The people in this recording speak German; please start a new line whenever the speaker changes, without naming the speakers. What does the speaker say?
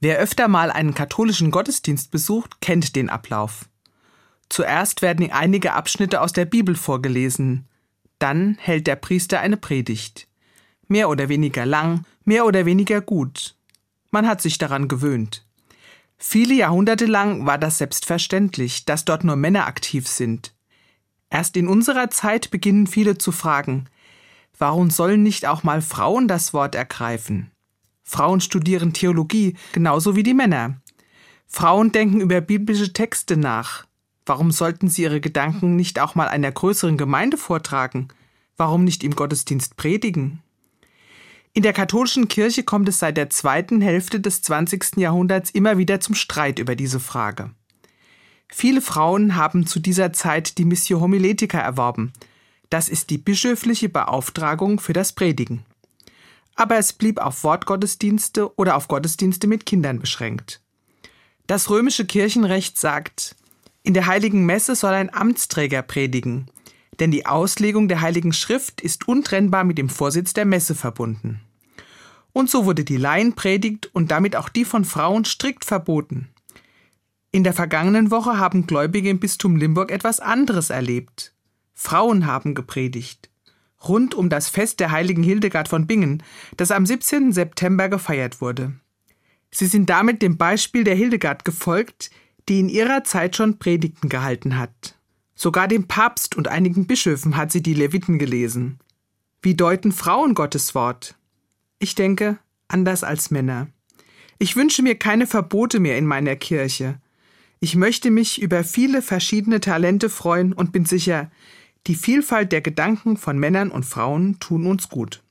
Wer öfter mal einen katholischen Gottesdienst besucht, kennt den Ablauf. Zuerst werden einige Abschnitte aus der Bibel vorgelesen. Dann hält der Priester eine Predigt. Mehr oder weniger lang, mehr oder weniger gut. Man hat sich daran gewöhnt. Viele Jahrhunderte lang war das selbstverständlich, dass dort nur Männer aktiv sind. Erst in unserer Zeit beginnen viele zu fragen, warum sollen nicht auch mal Frauen das Wort ergreifen? Frauen studieren Theologie genauso wie die Männer. Frauen denken über biblische Texte nach. Warum sollten sie ihre Gedanken nicht auch mal einer größeren Gemeinde vortragen? Warum nicht im Gottesdienst predigen? In der katholischen Kirche kommt es seit der zweiten Hälfte des 20. Jahrhunderts immer wieder zum Streit über diese Frage. Viele Frauen haben zu dieser Zeit die Missio Homiletica erworben. Das ist die bischöfliche Beauftragung für das Predigen. Aber es blieb auf Wortgottesdienste oder auf Gottesdienste mit Kindern beschränkt. Das römische Kirchenrecht sagt, in der heiligen Messe soll ein Amtsträger predigen, denn die Auslegung der heiligen Schrift ist untrennbar mit dem Vorsitz der Messe verbunden. Und so wurde die Laienpredigt und damit auch die von Frauen strikt verboten. In der vergangenen Woche haben Gläubige im Bistum Limburg etwas anderes erlebt. Frauen haben gepredigt. Rund um das Fest der heiligen Hildegard von Bingen, das am 17. September gefeiert wurde. Sie sind damit dem Beispiel der Hildegard gefolgt, die in ihrer Zeit schon Predigten gehalten hat. Sogar dem Papst und einigen Bischöfen hat sie die Leviten gelesen. Wie deuten Frauen Gottes Wort? Ich denke, anders als Männer. Ich wünsche mir keine Verbote mehr in meiner Kirche. Ich möchte mich über viele verschiedene Talente freuen und bin sicher, die Vielfalt der Gedanken von Männern und Frauen tun uns gut.